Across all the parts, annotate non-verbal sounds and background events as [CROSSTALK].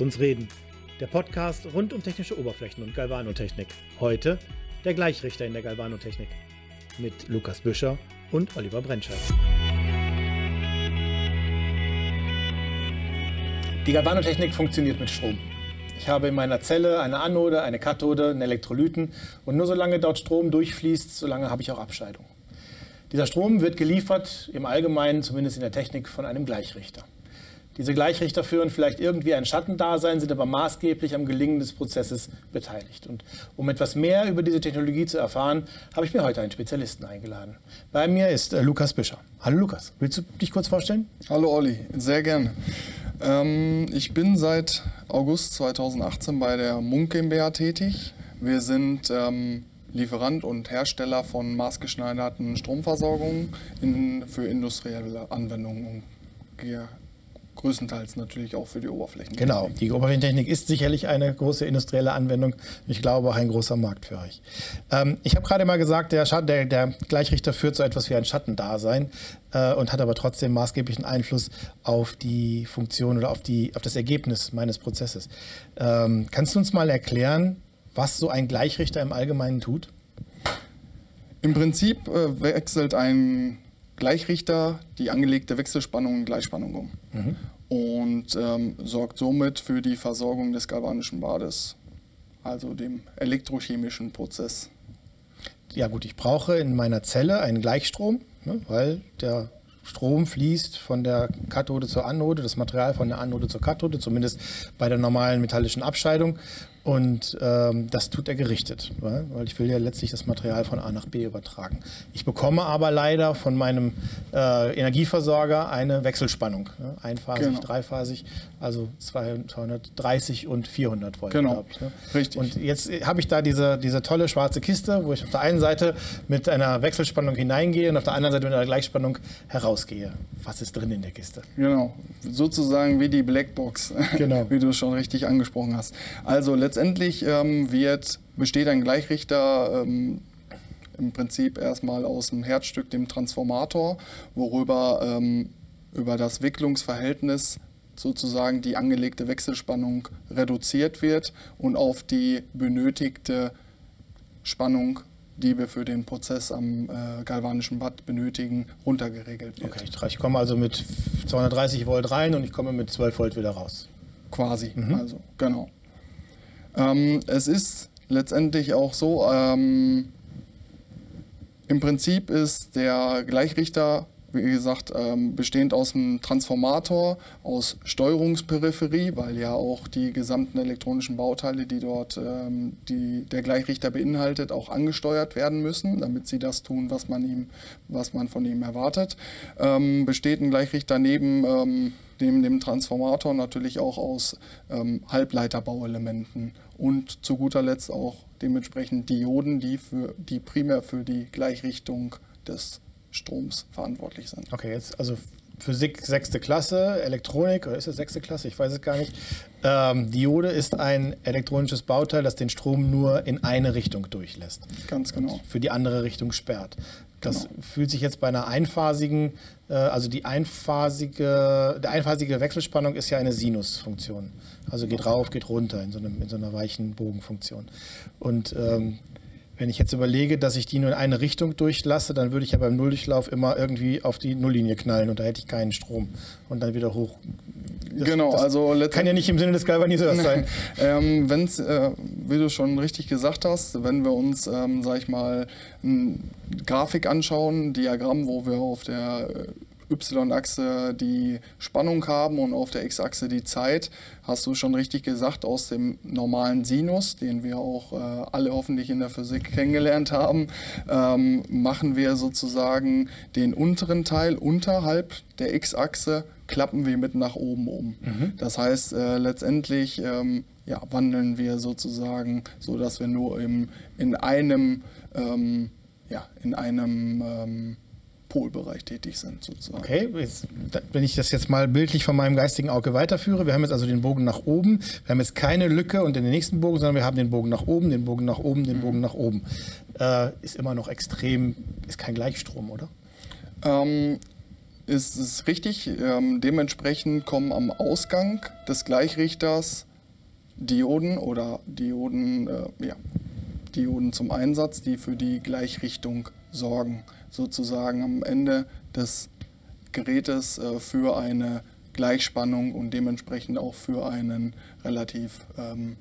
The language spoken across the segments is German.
Lasst uns reden. Der Podcast rund um technische Oberflächen und Galvanotechnik. Heute der Gleichrichter in der Galvanotechnik. Mit Lukas Büscher und Oliver Brentschert. Die Galvanotechnik funktioniert mit Strom. Ich habe in meiner Zelle eine Anode, eine Kathode, einen Elektrolyten und nur solange dort Strom durchfließt, solange habe ich auch Abscheidung. Dieser Strom wird geliefert, im Allgemeinen, zumindest in der Technik, von einem Gleichrichter. Diese Gleichrichter führen vielleicht irgendwie ein Schattendasein, sind aber maßgeblich am Gelingen des Prozesses beteiligt. Und um etwas mehr über diese Technologie zu erfahren, habe ich mir heute einen Spezialisten eingeladen. Bei mir ist äh, Lukas Büscher. Hallo Lukas, willst du dich kurz vorstellen? Hallo Olli, sehr gerne. Ähm, ich bin seit August 2018 bei der Munk GmbH tätig. Wir sind ähm, Lieferant und Hersteller von maßgeschneiderten Stromversorgungen in, für industrielle Anwendungen und größtenteils natürlich auch für die Oberflächen. Genau, die Oberflächentechnik ist sicherlich eine große industrielle Anwendung. Ich glaube auch ein großer Markt für euch. Ähm, ich habe gerade mal gesagt, der, der, der, Gleichrichter führt so etwas wie ein Schattendasein äh, und hat aber trotzdem maßgeblichen Einfluss auf die Funktion oder auf, die, auf das Ergebnis meines Prozesses. Ähm, kannst du uns mal erklären, was so ein Gleichrichter im Allgemeinen tut? Im Prinzip äh, wechselt ein Gleichrichter die angelegte Wechselspannung in Gleichspannung um mhm. und ähm, sorgt somit für die Versorgung des galvanischen Bades, also dem elektrochemischen Prozess. Ja gut, ich brauche in meiner Zelle einen Gleichstrom, ne, weil der Strom fließt von der Kathode zur Anode, das Material von der Anode zur Kathode, zumindest bei der normalen metallischen Abscheidung. Und ähm, das tut er gerichtet, weil ich will ja letztlich das Material von A nach B übertragen. Ich bekomme aber leider von meinem äh, Energieversorger eine Wechselspannung, ne? einphasig, genau. dreiphasig, also 230 und 400 Volt. Genau, ich, ne? richtig. Und jetzt habe ich da diese, diese tolle schwarze Kiste, wo ich auf der einen Seite mit einer Wechselspannung hineingehe und auf der anderen Seite mit einer Gleichspannung herausgehe. Was ist drin in der Kiste? Genau, sozusagen wie die Blackbox, [LAUGHS] genau. wie du schon richtig angesprochen hast. Also letztendlich ähm, wird, besteht ein Gleichrichter ähm, im Prinzip erstmal aus dem Herzstück, dem Transformator, worüber ähm, über das Wicklungsverhältnis sozusagen die angelegte Wechselspannung reduziert wird und auf die benötigte Spannung, die wir für den Prozess am äh, galvanischen Bad benötigen, runtergeregelt wird. Okay, ich komme also mit 230 Volt rein und ich komme mit 12 Volt wieder raus. Quasi, mhm. also genau. Ähm, es ist letztendlich auch so, ähm, im Prinzip ist der Gleichrichter, wie gesagt, ähm, bestehend aus einem Transformator, aus Steuerungsperipherie, weil ja auch die gesamten elektronischen Bauteile, die dort ähm, die, der Gleichrichter beinhaltet, auch angesteuert werden müssen, damit sie das tun, was man, ihm, was man von ihm erwartet. Ähm, besteht ein Gleichrichter neben ähm, neben dem Transformator natürlich auch aus ähm, Halbleiterbauelementen und zu guter Letzt auch dementsprechend Dioden, die, für, die primär für die Gleichrichtung des Stroms verantwortlich sind. Okay, jetzt also Physik sechste Klasse, Elektronik, oder ist es sechste Klasse? Ich weiß es gar nicht. Ähm, Diode ist ein elektronisches Bauteil, das den Strom nur in eine Richtung durchlässt. Ganz genau. Für die andere Richtung sperrt. Das genau. fühlt sich jetzt bei einer einphasigen, äh, also die einphasige, der einphasige Wechselspannung ist ja eine Sinusfunktion. Also geht rauf, geht runter in so, einem, in so einer weichen Bogenfunktion. Und ähm, wenn ich jetzt überlege, dass ich die nur in eine Richtung durchlasse, dann würde ich ja beim Nulldurchlauf immer irgendwie auf die Nulllinie knallen und da hätte ich keinen Strom und dann wieder hoch. Das, genau, das also kann ja nicht im Sinne des Galvaniseurs sein. [LAUGHS] ähm, wenn äh, wie du schon richtig gesagt hast, wenn wir uns, ähm, sag ich mal, eine Grafik anschauen, ein Diagramm, wo wir auf der äh, Y-Achse die Spannung haben und auf der X-Achse die Zeit, hast du schon richtig gesagt, aus dem normalen Sinus, den wir auch äh, alle hoffentlich in der Physik kennengelernt haben, ähm, machen wir sozusagen den unteren Teil unterhalb der X-Achse, klappen wir mit nach oben um. Mhm. Das heißt, äh, letztendlich ähm, ja, wandeln wir sozusagen, so dass wir nur im, in einem, ähm, ja, in einem ähm, Polbereich tätig sind, sozusagen. Okay, jetzt, wenn ich das jetzt mal bildlich von meinem geistigen Auge weiterführe, wir haben jetzt also den Bogen nach oben, wir haben jetzt keine Lücke und den nächsten Bogen, sondern wir haben den Bogen nach oben, den Bogen nach oben, den mhm. Bogen nach oben. Äh, ist immer noch extrem, ist kein Gleichstrom, oder? Ähm, ist, ist richtig. Ähm, dementsprechend kommen am Ausgang des Gleichrichters Dioden oder Dioden, äh, ja, Dioden zum Einsatz, die für die Gleichrichtung sorgen. Sozusagen am Ende des Gerätes äh, für eine Gleichspannung und dementsprechend auch für einen relativ ähm,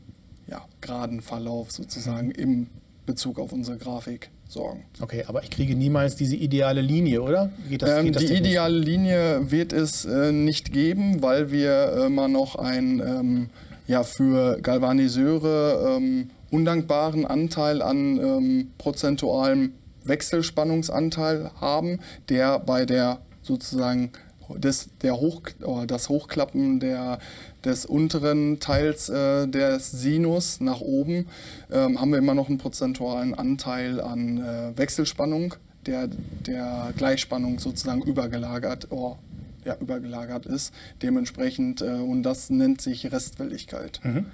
ja, geraden Verlauf sozusagen mhm. im Bezug auf unsere Grafik sorgen. Okay, aber ich kriege niemals diese ideale Linie, oder? Geht das, ähm, geht das die ideale Linie wird es äh, nicht geben, weil wir immer noch ein ähm, ja, für Galvaniseure ähm, undankbaren Anteil an ähm, prozentualem Wechselspannungsanteil haben, der bei der sozusagen des, der Hoch, das Hochklappen der, des unteren Teils äh, des Sinus nach oben ähm, haben wir immer noch einen prozentualen Anteil an äh, Wechselspannung, der der Gleichspannung sozusagen übergelagert, oh, ja, übergelagert ist. Dementsprechend, äh, und das nennt sich Restwelligkeit. Mhm.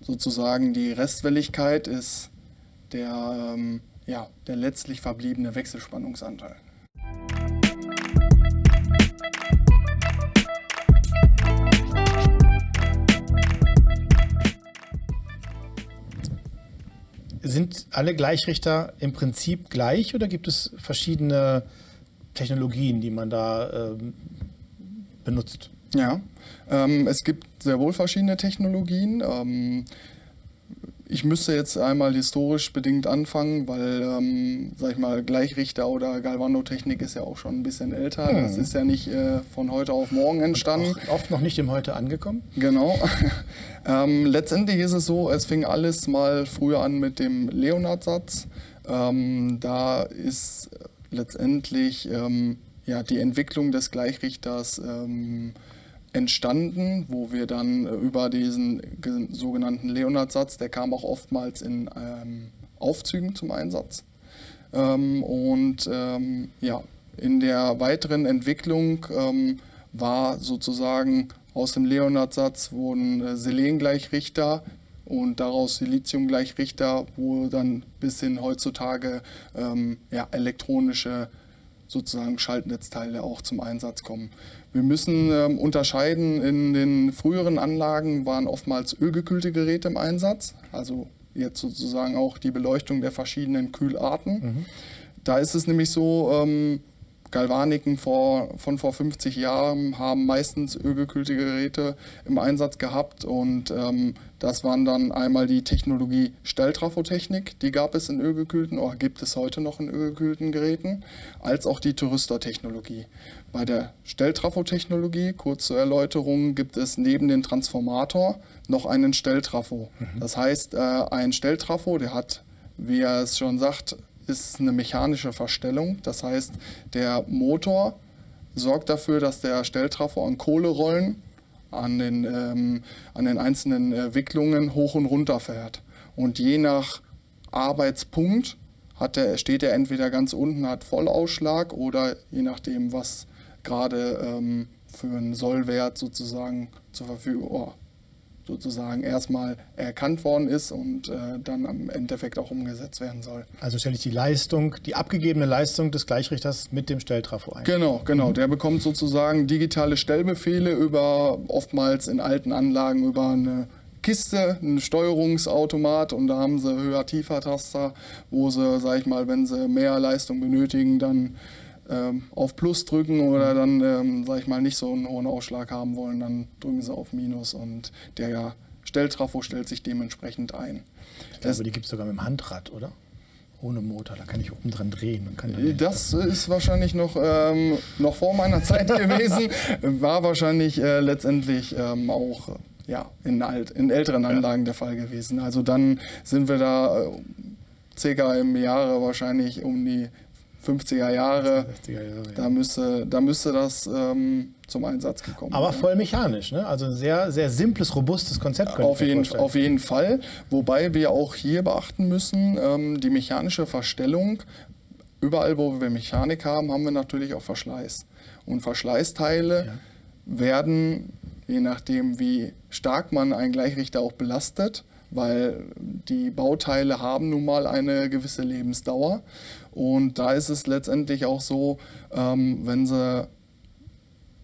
Sozusagen die Restwelligkeit ist der, ähm, ja, der letztlich verbliebene Wechselspannungsanteil. Sind alle Gleichrichter im Prinzip gleich oder gibt es verschiedene Technologien, die man da ähm, benutzt? Ja, ähm, es gibt sehr wohl verschiedene Technologien. Ähm, ich müsste jetzt einmal historisch bedingt anfangen, weil, ähm, sag ich mal, Gleichrichter oder Galvanotechnik ist ja auch schon ein bisschen älter. Hm. Das ist ja nicht äh, von heute auf morgen entstanden. Oft noch nicht im Heute angekommen. Genau. [LAUGHS] ähm, letztendlich ist es so, es fing alles mal früher an mit dem Leonard-Satz. Ähm, da ist letztendlich ähm, ja, die Entwicklung des Gleichrichters ähm, entstanden, wo wir dann äh, über diesen sogenannten Leonard-Satz, der kam auch oftmals in ähm, Aufzügen zum Einsatz. Ähm, und ähm, ja, in der weiteren Entwicklung ähm, war sozusagen aus dem Leonard-Satz wurden äh, Selengleichrichter und daraus Siliziumgleichrichter, wo dann bis hin heutzutage ähm, ja, elektronische sozusagen Schaltnetzteile auch zum Einsatz kommen. Wir müssen ähm, unterscheiden, in den früheren Anlagen waren oftmals ölgekühlte Geräte im Einsatz, also jetzt sozusagen auch die Beleuchtung der verschiedenen Kühlarten. Mhm. Da ist es nämlich so, ähm, Galvaniken vor, von vor 50 Jahren haben meistens ölgekühlte Geräte im Einsatz gehabt und ähm, das waren dann einmal die Technologie Stelltrafotechnik, die gab es in ölgekühlten oder gibt es heute noch in ölgekühlten Geräten, als auch die Thyristor-Technologie. Bei der Stelltrafotechnologie, kurz zur Erläuterung, gibt es neben dem Transformator noch einen Stelltrafo. Mhm. Das heißt, äh, ein Stelltrafo, der hat, wie er es schon sagt, ist eine mechanische Verstellung. Das heißt, der Motor sorgt dafür, dass der Stelltrafo an Kohlerollen an den, ähm, an den einzelnen äh, Wicklungen hoch und runter fährt. Und je nach Arbeitspunkt hat der, steht er entweder ganz unten, hat Vollausschlag oder je nachdem, was gerade ähm, für einen Sollwert sozusagen zur Verfügung, oh, sozusagen erstmal erkannt worden ist und äh, dann am Endeffekt auch umgesetzt werden soll. Also stelle ich die Leistung, die abgegebene Leistung des Gleichrichters mit dem Stelltrafo ein. Genau, genau. Mhm. Der bekommt sozusagen digitale Stellbefehle über oftmals in alten Anlagen über eine Kiste, ein Steuerungsautomat und da haben sie höher-tiefer-Taster, wo sie, sag ich mal, wenn sie mehr Leistung benötigen, dann auf Plus drücken oder dann, ähm, sag ich mal, nicht so einen hohen Ausschlag haben wollen, dann drücken sie auf Minus und der Stelltrafo stellt sich dementsprechend ein. Ich glaube, die gibt es sogar mit dem Handrad, oder? Ohne Motor, da kann ich oben dran drehen. Und kann dann das ist wahrscheinlich noch, ähm, noch vor meiner [LAUGHS] Zeit gewesen. War wahrscheinlich äh, letztendlich ähm, auch äh, ja, in, alt, in älteren Anlagen ja. der Fall gewesen. Also dann sind wir da äh, circa im Jahre wahrscheinlich um die 50er Jahre, 60er Jahre da, ja. müsste, da müsste das ähm, zum Einsatz gekommen Aber voll mechanisch, ne? also ein sehr, sehr simples, robustes Konzept. Auf jeden, auf jeden Fall, wobei wir auch hier beachten müssen, ähm, die mechanische Verstellung, überall wo wir Mechanik haben, haben wir natürlich auch Verschleiß. Und Verschleißteile ja. werden, je nachdem wie stark man einen Gleichrichter auch belastet, weil die Bauteile haben nun mal eine gewisse Lebensdauer. Und da ist es letztendlich auch so, ähm, wenn sie,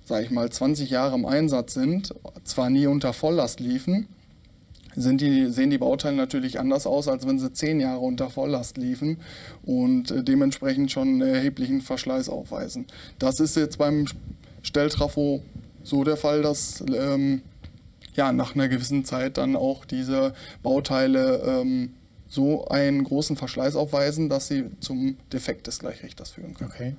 sag ich mal, 20 Jahre im Einsatz sind, zwar nie unter Volllast liefen, die, sehen die Bauteile natürlich anders aus, als wenn sie zehn Jahre unter Volllast liefen und äh, dementsprechend schon erheblichen Verschleiß aufweisen. Das ist jetzt beim Stelltrafo so der Fall, dass ähm, ja, nach einer gewissen Zeit dann auch diese Bauteile ähm, so einen großen Verschleiß aufweisen, dass sie zum Defekt des Gleichrichters führen können. Okay.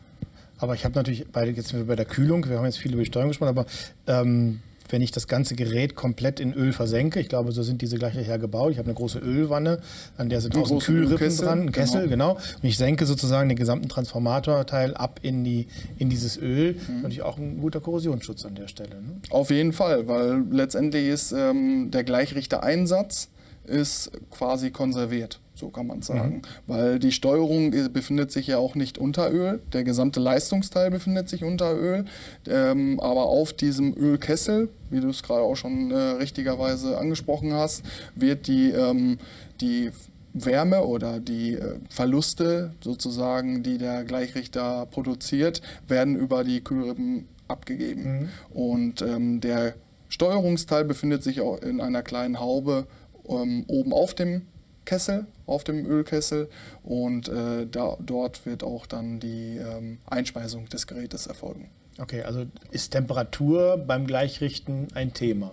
Aber ich habe natürlich bei, jetzt sind wir bei der Kühlung, wir haben jetzt viel über die Steuerung gesprochen, aber ähm, wenn ich das ganze Gerät komplett in Öl versenke, ich glaube, so sind diese gleich her gebaut. Ich habe eine große Ölwanne, an der sind tausend Kühlrippen dran, ein Kessel, genau. genau. Und ich senke sozusagen den gesamten Transformatorteil ab in, die, in dieses Öl. Mhm. Natürlich auch ein guter Korrosionsschutz an der Stelle. Ne? Auf jeden Fall, weil letztendlich ist ähm, der Gleichrichter-Einsatz ist quasi konserviert. So kann man sagen. Mhm. Weil die Steuerung befindet sich ja auch nicht unter Öl. Der gesamte Leistungsteil befindet sich unter Öl. Ähm, aber auf diesem Ölkessel, wie du es gerade auch schon äh, richtigerweise angesprochen hast, wird die, ähm, die Wärme oder die äh, Verluste sozusagen, die der Gleichrichter produziert, werden über die Kühlrippen abgegeben. Mhm. Und ähm, der Steuerungsteil befindet sich auch in einer kleinen Haube ähm, oben auf dem Kessel, auf dem Ölkessel und äh, da, dort wird auch dann die ähm, Einspeisung des Gerätes erfolgen. Okay, also ist Temperatur beim Gleichrichten ein Thema?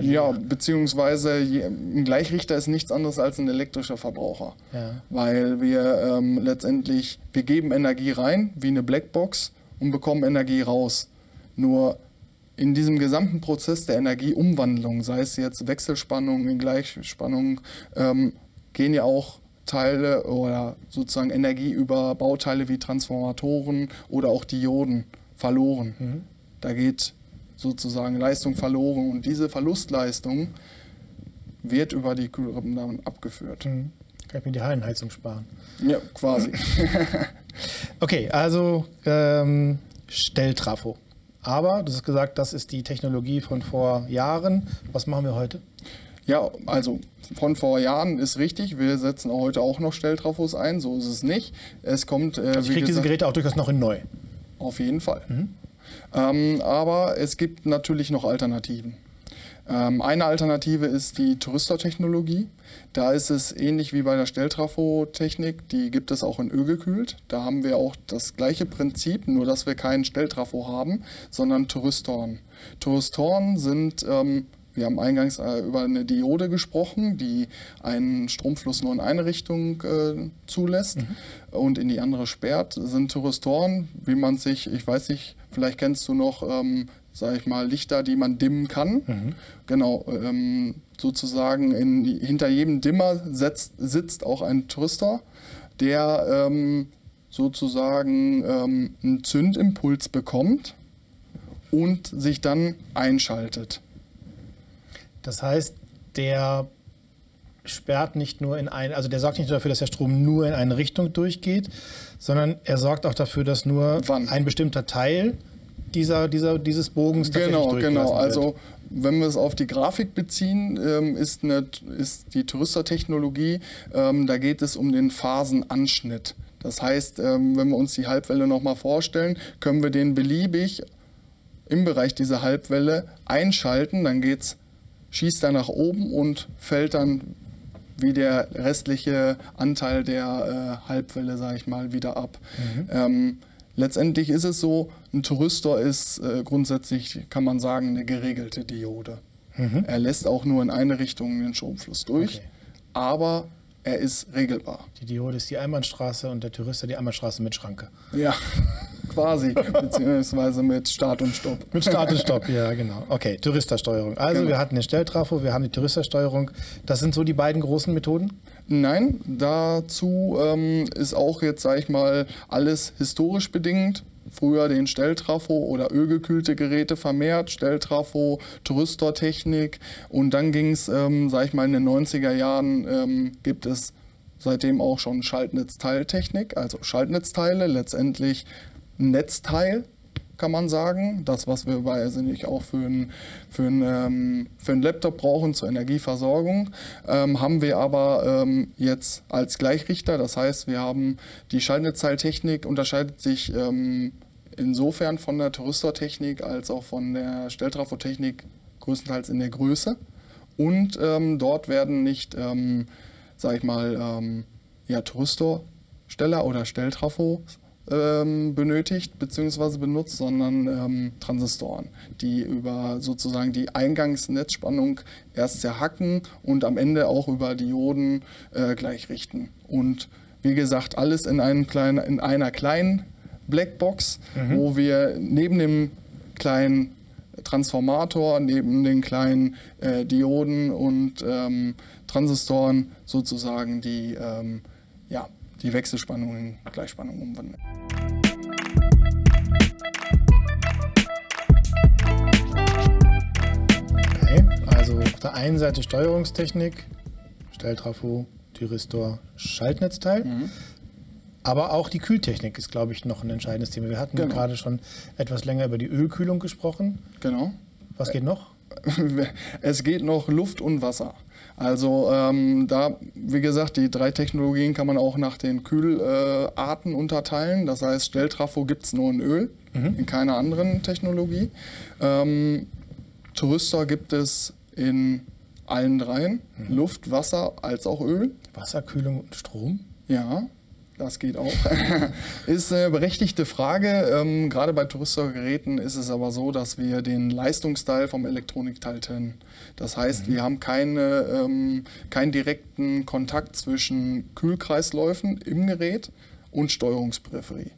Ja, beziehungsweise ein Gleichrichter ist nichts anderes als ein elektrischer Verbraucher. Ja. Weil wir ähm, letztendlich, wir geben Energie rein, wie eine Blackbox, und bekommen Energie raus. Nur in diesem gesamten Prozess der Energieumwandlung, sei es jetzt Wechselspannung in Gleichspannung, ähm, gehen ja auch Teile oder sozusagen Energie über Bauteile wie Transformatoren oder auch Dioden verloren. Mhm. Da geht sozusagen Leistung verloren und diese Verlustleistung wird über die Kühlrippen abgeführt. Mhm. Kann ich mir die Hallenheizung sparen? Ja, quasi. [LAUGHS] okay, also ähm, Stelltrafo. Aber du hast gesagt, das ist die Technologie von vor Jahren. Was machen wir heute? Ja, also von vor Jahren ist richtig. Wir setzen heute auch noch Stelltrafos ein. So ist es nicht. Es kommt. Äh, also ich kriege diese Geräte auch durchaus noch in neu. Auf jeden Fall. Mhm. Ähm, aber es gibt natürlich noch Alternativen. Ähm, eine Alternative ist die Touristertechnologie. Da ist es ähnlich wie bei der Stelltrafo-Technik, die gibt es auch in Öl gekühlt. Da haben wir auch das gleiche Prinzip, nur dass wir keinen Stelltrafo haben, sondern Touristoren. Touristoren sind ähm, wir haben eingangs äh, über eine Diode gesprochen, die einen Stromfluss nur in eine Richtung äh, zulässt mhm. und in die andere sperrt. Das sind Thyristoren, wie man sich, ich weiß nicht, vielleicht kennst du noch, ähm, sage ich mal, Lichter, die man dimmen kann. Mhm. Genau, ähm, sozusagen in, hinter jedem Dimmer setzt, sitzt auch ein Thyristor, der ähm, sozusagen ähm, einen Zündimpuls bekommt und sich dann einschaltet. Das heißt, der sperrt nicht nur in ein, also der sorgt nicht nur dafür, dass der Strom nur in eine Richtung durchgeht, sondern er sorgt auch dafür, dass nur Wann? ein bestimmter Teil dieser, dieser, dieses Bogens genau, genau. Also wenn wir es auf die Grafik beziehen, ähm, ist, eine, ist die Touristertechnologie, ähm, da geht es um den Phasenanschnitt. Das heißt, ähm, wenn wir uns die Halbwelle nochmal vorstellen, können wir den beliebig im Bereich dieser Halbwelle einschalten, dann geht es schießt er nach oben und fällt dann wie der restliche Anteil der äh, Halbwelle, sage ich mal, wieder ab. Mhm. Letztendlich ist es so, ein Thyristor ist äh, grundsätzlich, kann man sagen, eine geregelte Diode. Mhm. Er lässt auch nur in eine Richtung den Stromfluss durch, okay. aber er ist regelbar. Die Diode ist die Einbahnstraße und der Thyristor die Einbahnstraße mit Schranke. Ja, [LAUGHS] quasi, beziehungsweise mit Start und Stopp. Mit Start und Stopp, ja, genau. Okay, Touristersteuerung. Also genau. wir hatten den Stelltrafo, wir haben die Touristersteuerung. Das sind so die beiden großen Methoden? Nein, dazu ähm, ist auch jetzt, sage ich mal, alles historisch bedingt. Früher den Stelltrafo oder ölgekühlte Geräte vermehrt, Stelltrafo, Touristertechnik und dann ging es, ähm, sag ich mal, in den 90er Jahren ähm, gibt es seitdem auch schon Schaltnetzteiltechnik, also Schaltnetzteile, letztendlich Netzteil, kann man sagen. Das, was wir bei nicht auch für einen für ähm, für Laptop brauchen zur Energieversorgung, ähm, haben wir aber ähm, jetzt als Gleichrichter. Das heißt, wir haben die Schaltnetzteiltechnik unterscheidet sich ähm, insofern von der Touristertechnik als auch von der Stelltrafotechnik größtenteils in der Größe. Und ähm, dort werden nicht, ähm, sag ich mal, ähm, ja, Thyristorsteller oder Stelltrafos ähm, benötigt bzw. benutzt, sondern ähm, Transistoren, die über sozusagen die Eingangsnetzspannung erst zerhacken und am Ende auch über Dioden äh, gleichrichten. Und wie gesagt, alles in, einem kleinen, in einer kleinen Blackbox, mhm. wo wir neben dem kleinen Transformator, neben den kleinen äh, Dioden und ähm, Transistoren sozusagen die, ähm, ja, die Wechselspannung in Gleichspannung umwandeln. Okay, also auf der einen Seite Steuerungstechnik, Stelltrafo, Thyristor, Schaltnetzteil. Mhm. Aber auch die Kühltechnik ist, glaube ich, noch ein entscheidendes Thema. Wir hatten genau. gerade schon etwas länger über die Ölkühlung gesprochen. Genau. Was geht noch? [LAUGHS] Es geht noch Luft und Wasser. Also ähm, da, wie gesagt, die drei Technologien kann man auch nach den Kühlarten äh, unterteilen. Das heißt, Stelltrafo gibt es nur in Öl, mhm. in keiner anderen Technologie. Ähm, Tourister gibt es in allen dreien, mhm. Luft, Wasser als auch Öl. Wasserkühlung und Strom? Ja, das geht auch. [LAUGHS] ist eine berechtigte Frage. Ähm, gerade bei Touristergeräten ist es aber so, dass wir den Leistungsteil vom Elektronikteil trennen. Das heißt, mhm. wir haben keine, ähm, keinen direkten Kontakt zwischen Kühlkreisläufen im Gerät und Steuerungsperipherie.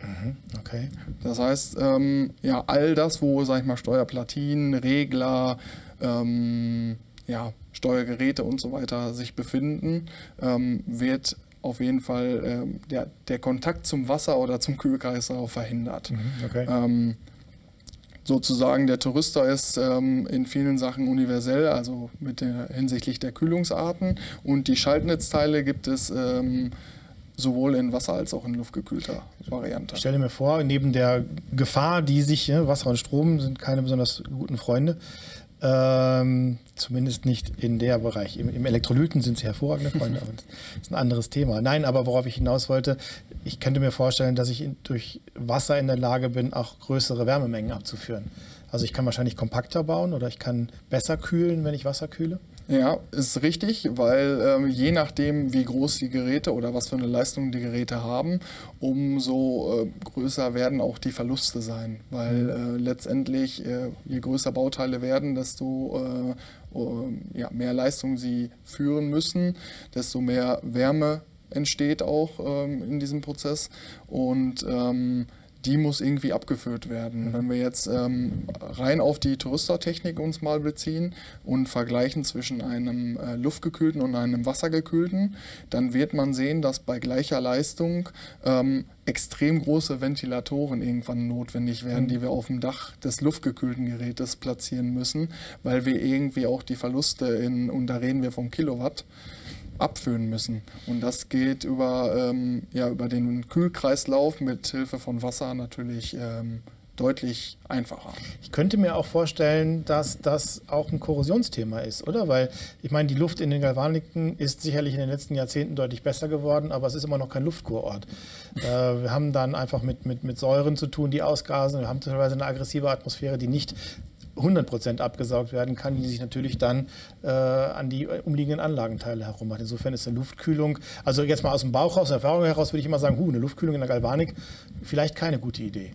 Mhm, okay. Das heißt, ähm, ja, all das, wo, sag ich mal, Steuerplatinen, Regler, ähm, ja, Steuergeräte und so weiter sich befinden, ähm, wird auf jeden Fall ähm, der, der Kontakt zum Wasser oder zum Kühlkreislauf verhindert. Mhm, okay. Ähm, sozusagen der Tourister ist ähm, in vielen Sachen universell, also mit der, hinsichtlich der Kühlungsarten. Und die Schaltnetzteile gibt es ähm, sowohl in Wasser als auch in luftgekühlter Variante. Ich stelle mir vor, neben der Gefahr, die sich, ne, Wasser und Strom sind keine besonders guten Freunde, ähm, zumindest nicht in der Bereich. Im, Im, Elektrolyten sind sie hervorragende Freunde, aber das ist ein anderes Thema. Nein, aber worauf ich hinaus wollte, ich könnte mir vorstellen, dass ich in, durch Wasser in der Lage bin, auch größere Wärmemengen abzuführen. Also ich kann wahrscheinlich kompakter bauen oder ich kann besser kühlen, wenn ich Wasser kühle. Ja, ist richtig, weil ähm, je nachdem, wie groß die Geräte oder was für eine Leistung die Geräte haben, umso äh, größer werden auch die Verluste sein. Weil mhm. äh, letztendlich, äh, je größer Bauteile werden, desto äh, ja, mehr Leistung sie führen müssen, desto mehr Wärme entsteht auch ähm, in diesem Prozess. Und ähm, die muss irgendwie abgeführt werden. Mhm. Wenn wir jetzt ähm, rein auf die Touristertechnik uns mal beziehen und vergleichen zwischen einem äh, luftgekühlten und einem wassergekühlten, dann wird man sehen, dass bei gleicher Leistung ähm, extrem große Ventilatoren irgendwann notwendig werden, mhm. die wir auf dem Dach des luftgekühlten Gerätes platzieren müssen, weil wir irgendwie auch die Verluste in, und da reden wir vom Kilowatt, abfüllen müssen. Und das geht über, ähm, ja, über den Kühlkreislauf mit Hilfe von Wasser natürlich ähm, deutlich einfacher. Ich könnte mir auch vorstellen, dass das auch ein Korrosionsthema ist, oder? Weil ich meine, die Luft in den Galvaniken ist sicherlich in den letzten Jahrzehnten deutlich besser geworden, aber es ist immer noch kein Luftkurort. äh, wir haben dann einfach mit, mit, mit Säuren zu tun, die ausgasen. Wir haben teilweise eine aggressive Atmosphäre, die nicht 100% abgesaugt werden kann, die sich natürlich dann äh, an die umliegenden Anlagenteile herum macht. Insofern ist eine Luftkühlung, also jetzt mal aus dem Bauch raus, Erfahrung heraus würde ich immer sagen, hu, eine Luftkühlung in der Galvanik, vielleicht keine gute Idee.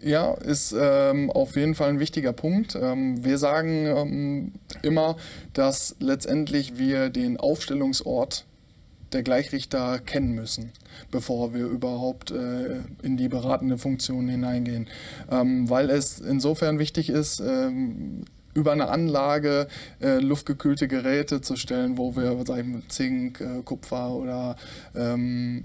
Ja, ist ähm, auf jeden Fall ein wichtiger Punkt. Ähm, wir sagen ähm, immer, dass letztendlich wir den Aufstellungsort der Gleichrichter kennen müssen, bevor wir überhaupt äh, in die beratende Funktion hineingehen. Ähm, weil es insofern wichtig ist, ähm, über eine Anlage äh, luftgekühlte Geräte zu stellen, wo wir sagen, Zink, äh, Kupfer oder ähm,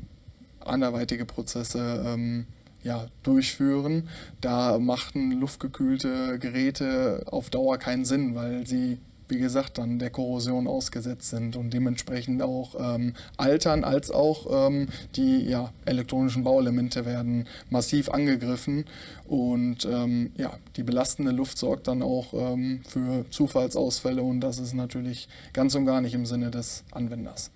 anderweitige Prozesse ähm, ja, durchführen. Da machten luftgekühlte Geräte auf Dauer keinen Sinn, weil sie wie gesagt, dann der Korrosion ausgesetzt sind und dementsprechend auch ähm, altern, als auch ähm, die ja, elektronischen Bauelemente werden massiv angegriffen und ähm, ja, die belastende Luft sorgt dann auch ähm, für Zufallsausfälle und das ist natürlich ganz und gar nicht im Sinne des Anwenders.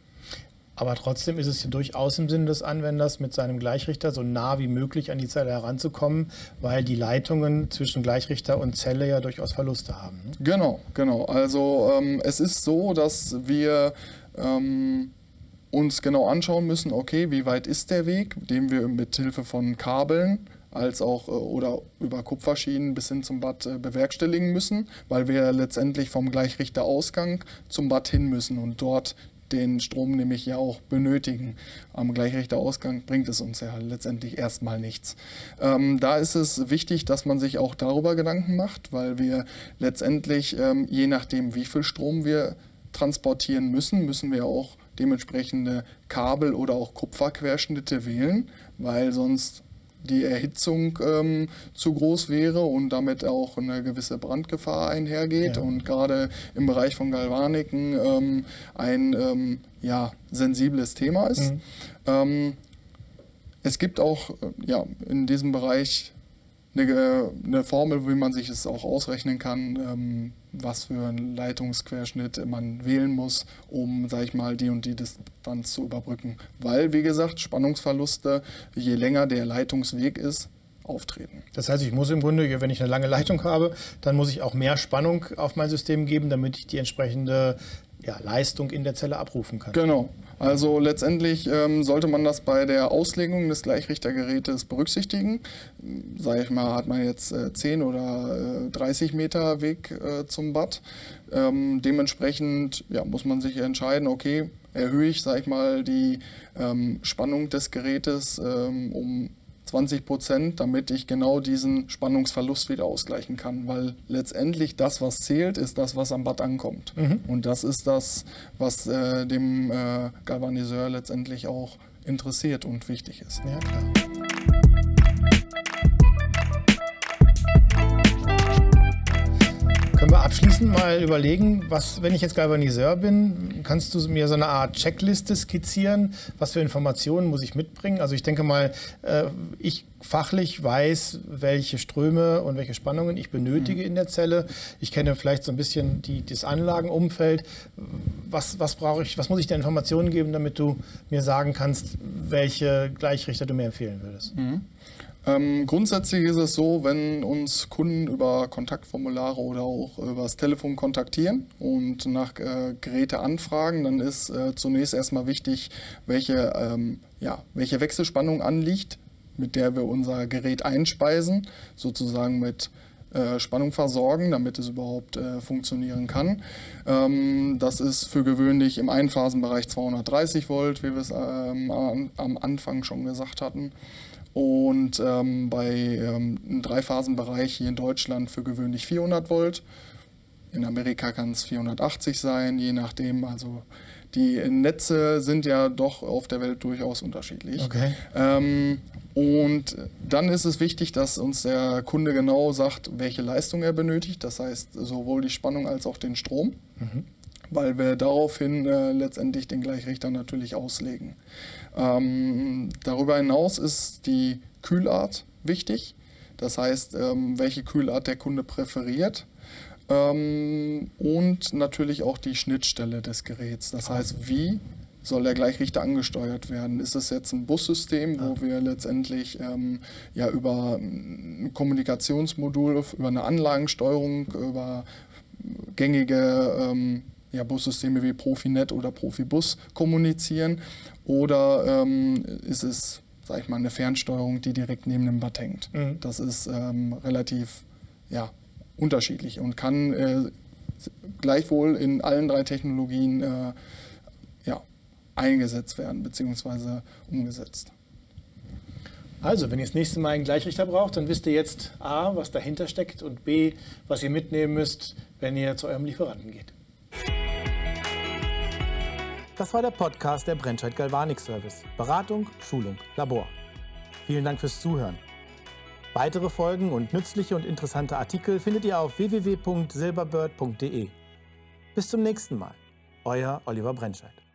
Aber trotzdem ist es ja durchaus im Sinne des Anwenders, mit seinem Gleichrichter so nah wie möglich an die Zelle heranzukommen, weil die Leitungen zwischen Gleichrichter und Zelle ja durchaus Verluste haben. Ne? Genau, genau. Also ähm, es ist so, dass wir ähm, uns genau anschauen müssen, okay, wie weit ist der Weg, den wir mit Hilfe von Kabeln als auch äh, oder über Kupferschienen bis hin zum Bad äh, bewerkstelligen müssen, weil wir letztendlich vom Gleichrichterausgang zum Bad hin müssen und dort den Strom nämlich ja auch benötigen. Am Gleichrichterausgang bringt es uns ja letztendlich erstmal nichts. Ähm, da ist es wichtig, dass man sich auch darüber Gedanken macht, weil wir letztendlich, ähm, je nachdem, wie viel Strom wir transportieren müssen, müssen wir auch dementsprechende Kabel oder auch Kupferquerschnitte wählen, weil sonst die Erhitzung ähm, zu groß wäre und damit auch eine gewisse Brandgefahr einhergeht. Ja. Und gerade im Bereich von Galvaniken ähm, ein ähm, ja, sensibles Thema ist. Mhm. Ähm, es gibt auch äh, ja, in diesem Bereich eine, eine, Formel, wie man sich es auch ausrechnen kann, ähm, was für einen Leitungsquerschnitt man wählen muss, um, sag ich mal, die und die Distanz zu überbrücken. Weil, wie gesagt, Spannungsverluste, je länger der Leitungsweg ist, auftreten. Das heißt, ich muss im Grunde, wenn ich eine lange Leitung habe, dann muss ich auch mehr Spannung auf mein System geben, damit ich die entsprechende ja, Leistung in der Zelle abrufen kann. Genau. Also letztendlich ähm, sollte man das bei der Auslegung des Gleichrichtergerätes berücksichtigen. Sag ich mal, hat man jetzt äh, 10 oder äh, 30 Meter Weg äh, zum Bad. Ähm, dementsprechend ja, muss man sich entscheiden, okay, erhöhe ich, sag ich mal, die ähm, Spannung des Gerätes ähm, um 20 Prozent, damit ich genau diesen Spannungsverlust wieder ausgleichen kann. Weil letztendlich das, was zählt, ist das, was am Bad ankommt. Mhm. Und das ist das, was äh, dem äh, Galvaniseur letztendlich auch interessiert und wichtig ist. Ja, klar. Können wir abschließend mal überlegen, was, wenn ich jetzt Galvaniseur bin, kannst du mir so eine Art Checkliste skizzieren? Was für Informationen muss ich mitbringen? Also ich denke mal, äh, ich fachlich weiß, welche Ströme und welche Spannungen ich benötige in der Zelle. Ich kenne vielleicht so ein bisschen die, das Anlagenumfeld. Was, was brauche ich, was muss ich dir Informationen geben, damit du mir sagen kannst, welche Gleichrichter du mir empfehlen würdest? Mhm. Ähm, grundsätzlich ist es so, wenn uns Kunden über Kontaktformulare oder auch über das Telefon kontaktieren und nach äh, Geräte anfragen, dann ist äh, zunächst erstmal wichtig, welche, ähm, ja, welche Wechselspannung anliegt, mit der wir unser Gerät einspeisen, sozusagen mit äh, Spannung versorgen, damit es überhaupt äh, funktionieren kann. Ähm, das ist für gewöhnlich im Einphasenbereich 230 Volt, wie wir es ähm, am Anfang schon gesagt hatten und ähm, bei ähm, einem Dreiphasenbereich hier in Deutschland für gewöhnlich 400 Volt. In Amerika kann es 480 sein, je nachdem. Also die Netze sind ja doch auf der Welt durchaus unterschiedlich. Okay. Ähm, und dann ist es wichtig, dass uns der Kunde genau sagt, welche Leistung er benötigt. Das heißt, sowohl die Spannung als auch den Strom. Mhm weil wir daraufhin äh, letztendlich den Gleichrichter natürlich auslegen. Ähm, darüber hinaus ist die Kühlart wichtig. Das heißt, ähm, welche Kühlart der Kunde präferiert. Ähm, und natürlich auch die Schnittstelle des Geräts. Das heißt, wie soll der Gleichrichter angesteuert werden? Ist es jetzt ein Bussystem, wo wir letztendlich ähm, ja, über ein Kommunikationsmodul, über eine Anlagensteuerung, über gängige ähm, ja, Bussysteme wie Profinet oder Profibus kommunizieren oder ähm, ist es, sag ich mal, eine Fernsteuerung, die direkt neben dem Bad hängt. Mhm. Das ist ähm, relativ ja, unterschiedlich und kann äh, gleichwohl in allen drei Technologien äh, ja, eingesetzt werden bzw. umgesetzt. Also, wenn ihr das nächste Mal einen Gleichrichter braucht, dann wisst ihr jetzt A, was dahinter steckt und B, was ihr mitnehmen müsst, wenn ihr zu eurem Lieferanten geht. Das war der Podcast der Brennscheid Galvanik Service. Beratung, Schulung, Labor. Vielen Dank fürs Zuhören. Weitere Folgen und nützliche und interessante Artikel findet ihr auf www.silberbird.de. Bis zum nächsten Mal. Euer Oliver Brennscheid.